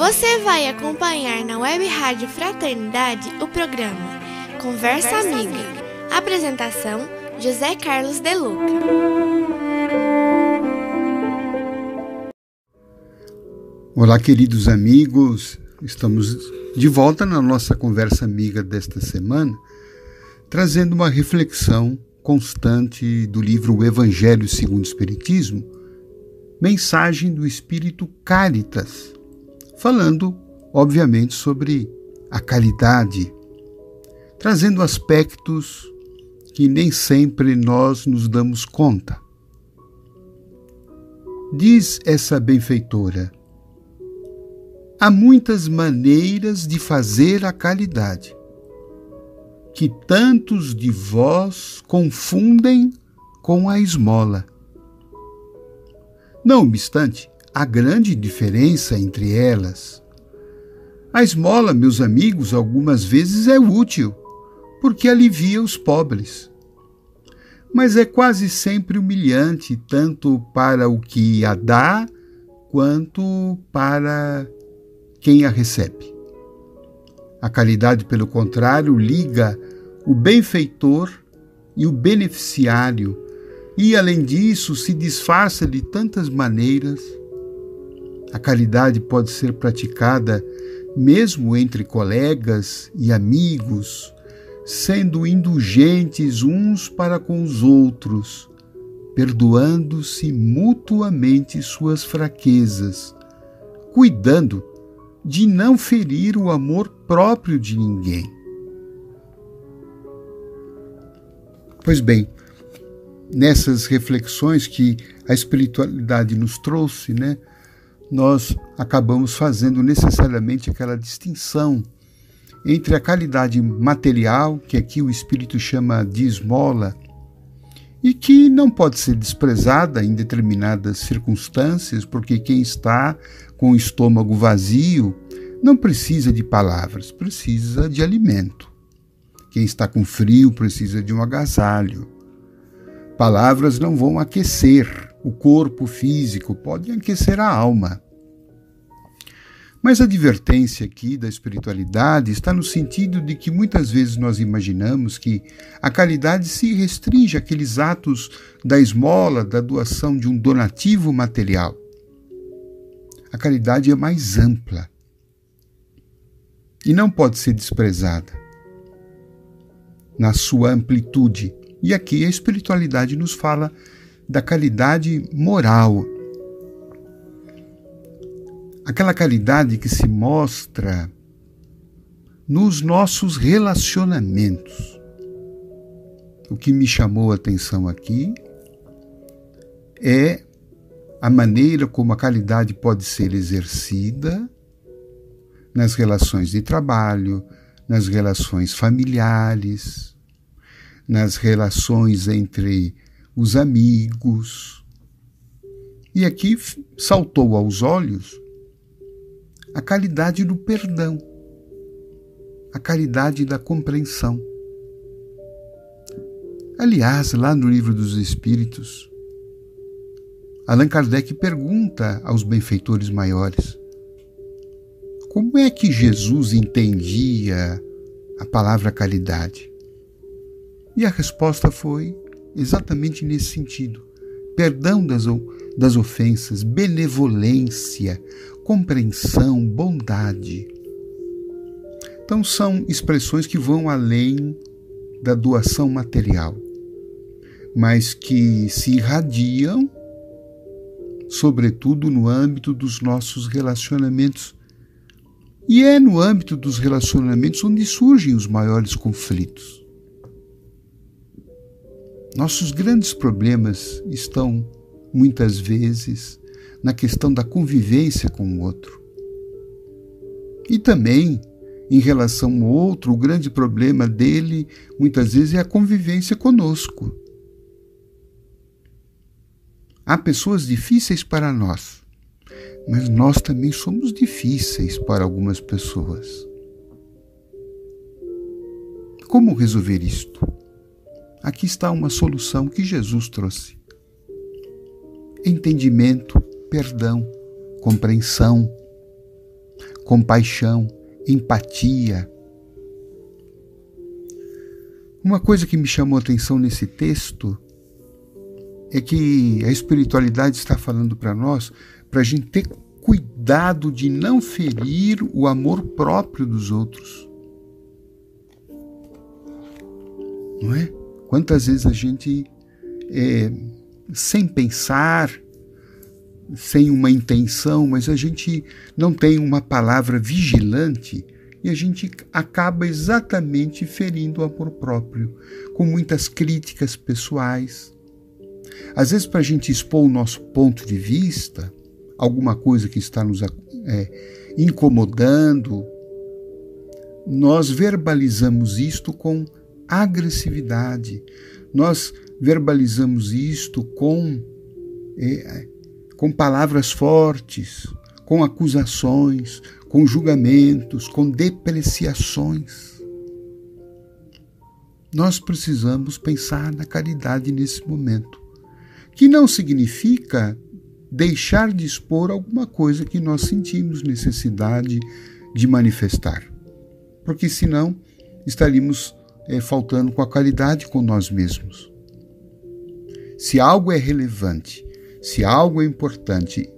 Você vai acompanhar na Web Rádio Fraternidade o programa Conversa. Amiga. Apresentação: José Carlos Deluca. Olá, queridos amigos. Estamos de volta na nossa conversa amiga desta semana, trazendo uma reflexão constante do livro O Evangelho segundo o Espiritismo, mensagem do Espírito Caritas, falando, obviamente, sobre a caridade, trazendo aspectos que nem sempre nós nos damos conta. Diz essa benfeitora: há muitas maneiras de fazer a caridade, que tantos de vós confundem com a esmola. Não obstante, há grande diferença entre elas. A esmola, meus amigos, algumas vezes é útil, porque alivia os pobres. Mas é quase sempre humilhante, tanto para o que a dá, quanto para quem a recebe. A caridade, pelo contrário, liga o benfeitor e o beneficiário, e, além disso, se disfarça de tantas maneiras a caridade pode ser praticada mesmo entre colegas e amigos, sendo indulgentes uns para com os outros, perdoando-se mutuamente suas fraquezas, cuidando de não ferir o amor próprio de ninguém. Pois bem, nessas reflexões que a espiritualidade nos trouxe, né, nós acabamos fazendo necessariamente aquela distinção entre a qualidade material, que aqui o Espírito chama de esmola, e que não pode ser desprezada em determinadas circunstâncias, porque quem está com o estômago vazio não precisa de palavras, precisa de alimento. Quem está com frio precisa de um agasalho. Palavras não vão aquecer o corpo físico, pode aquecer a alma. Mas a advertência aqui da espiritualidade está no sentido de que muitas vezes nós imaginamos que a caridade se restringe àqueles atos da esmola, da doação de um donativo material. A caridade é mais ampla e não pode ser desprezada na sua amplitude. E aqui a espiritualidade nos fala da caridade moral, aquela caridade que se mostra nos nossos relacionamentos. O que me chamou a atenção aqui é a maneira como a caridade pode ser exercida nas relações de trabalho, nas relações familiares, nas relações entre os amigos. E aqui saltou aos olhos a caridade do perdão, a caridade da compreensão. Aliás, lá no Livro dos Espíritos, Allan Kardec pergunta aos benfeitores maiores como é que Jesus entendia a palavra caridade? E a resposta foi exatamente nesse sentido: perdão das, das ofensas, benevolência, compreensão, bondade. Então, são expressões que vão além da doação material, mas que se irradiam, sobretudo no âmbito dos nossos relacionamentos. E é no âmbito dos relacionamentos onde surgem os maiores conflitos. Nossos grandes problemas estão, muitas vezes, na questão da convivência com o outro. E também, em relação ao outro, o grande problema dele muitas vezes é a convivência conosco. Há pessoas difíceis para nós, mas nós também somos difíceis para algumas pessoas. Como resolver isto? Aqui está uma solução que Jesus trouxe: entendimento, perdão, compreensão, compaixão, empatia. Uma coisa que me chamou a atenção nesse texto é que a espiritualidade está falando para nós para a gente ter cuidado de não ferir o amor próprio dos outros. Não é? Quantas vezes a gente, é, sem pensar, sem uma intenção, mas a gente não tem uma palavra vigilante e a gente acaba exatamente ferindo o amor próprio, com muitas críticas pessoais. Às vezes, para a gente expor o nosso ponto de vista, alguma coisa que está nos é, incomodando, nós verbalizamos isto com agressividade, nós verbalizamos isto com, é, com palavras fortes, com acusações, com julgamentos, com depreciações. Nós precisamos pensar na caridade nesse momento, que não significa deixar de expor alguma coisa que nós sentimos necessidade de manifestar, porque senão estaríamos é, faltando com a caridade com nós mesmos. Se algo é relevante, se algo é importante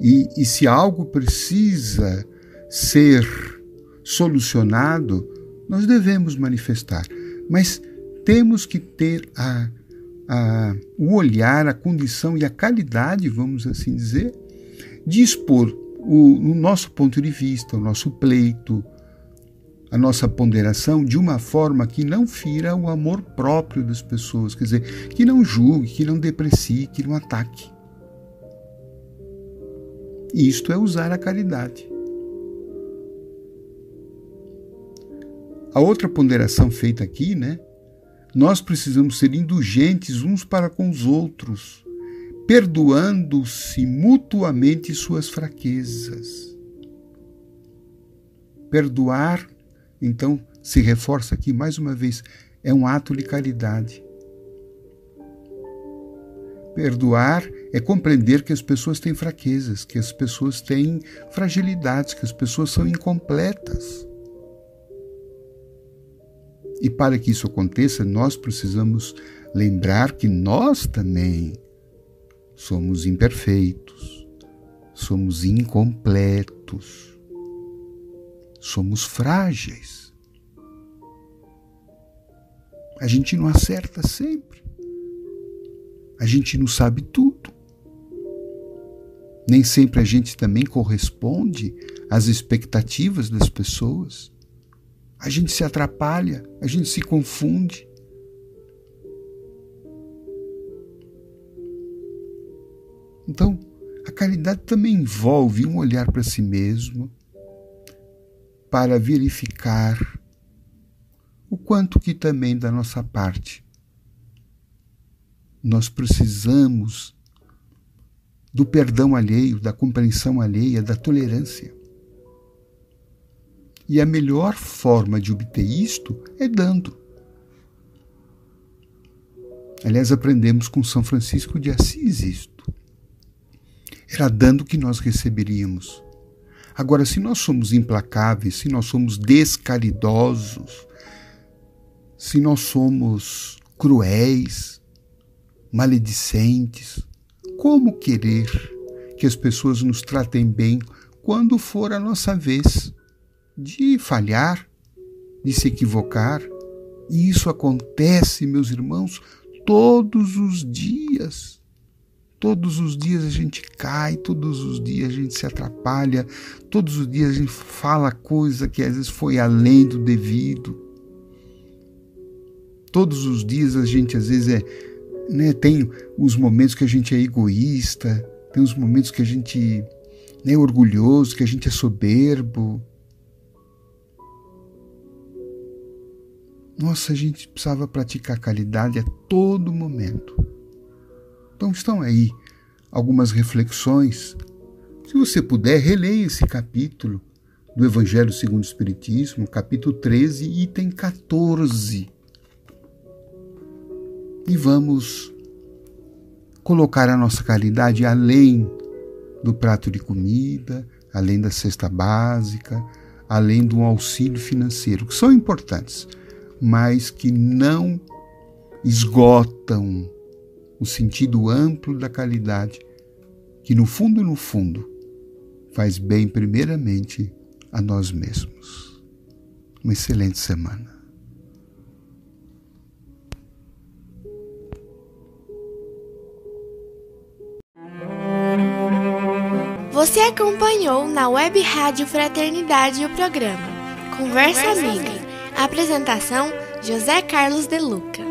e, e se algo precisa ser solucionado, nós devemos manifestar, mas temos que ter a a, o olhar, a condição e a qualidade, vamos assim dizer, de expor o, o nosso ponto de vista, o nosso pleito, a nossa ponderação de uma forma que não fira o amor próprio das pessoas, quer dizer, que não julgue, que não deprecie, que não ataque. Isto é usar a caridade. A outra ponderação feita aqui, né, nós precisamos ser indulgentes uns para com os outros, perdoando-se mutuamente suas fraquezas. Perdoar, então, se reforça aqui mais uma vez, é um ato de caridade. Perdoar é compreender que as pessoas têm fraquezas, que as pessoas têm fragilidades, que as pessoas são incompletas. E para que isso aconteça, nós precisamos lembrar que nós também somos imperfeitos, somos incompletos, somos frágeis. A gente não acerta sempre. A gente não sabe tudo. Nem sempre a gente também corresponde às expectativas das pessoas a gente se atrapalha, a gente se confunde. Então, a caridade também envolve um olhar para si mesmo, para verificar o quanto que também da nossa parte nós precisamos do perdão alheio, da compreensão alheia, da tolerância. E a melhor forma de obter isto é dando. Aliás, aprendemos com São Francisco de Assis isto. Era dando que nós receberíamos. Agora, se nós somos implacáveis, se nós somos descaridosos, se nós somos cruéis, maledicentes, como querer que as pessoas nos tratem bem quando for a nossa vez? de falhar, de se equivocar. E isso acontece, meus irmãos, todos os dias. Todos os dias a gente cai, todos os dias a gente se atrapalha, todos os dias a gente fala coisa que às vezes foi além do devido. Todos os dias a gente às vezes é, né, tem os momentos que a gente é egoísta, tem os momentos que a gente né, é orgulhoso, que a gente é soberbo. Nossa, a gente precisava praticar caridade a todo momento. Estão aí algumas reflexões. Se você puder, releia esse capítulo do Evangelho segundo o Espiritismo, capítulo 13, item 14. E vamos colocar a nossa caridade além do prato de comida, além da cesta básica, além do auxílio financeiro, que são importantes, mas que não esgotam o sentido amplo da caridade, que no fundo, no fundo, faz bem primeiramente a nós mesmos. Uma excelente semana. Você acompanhou na Web Rádio Fraternidade o programa Conversa Amiga. Apresentação José Carlos De Luca.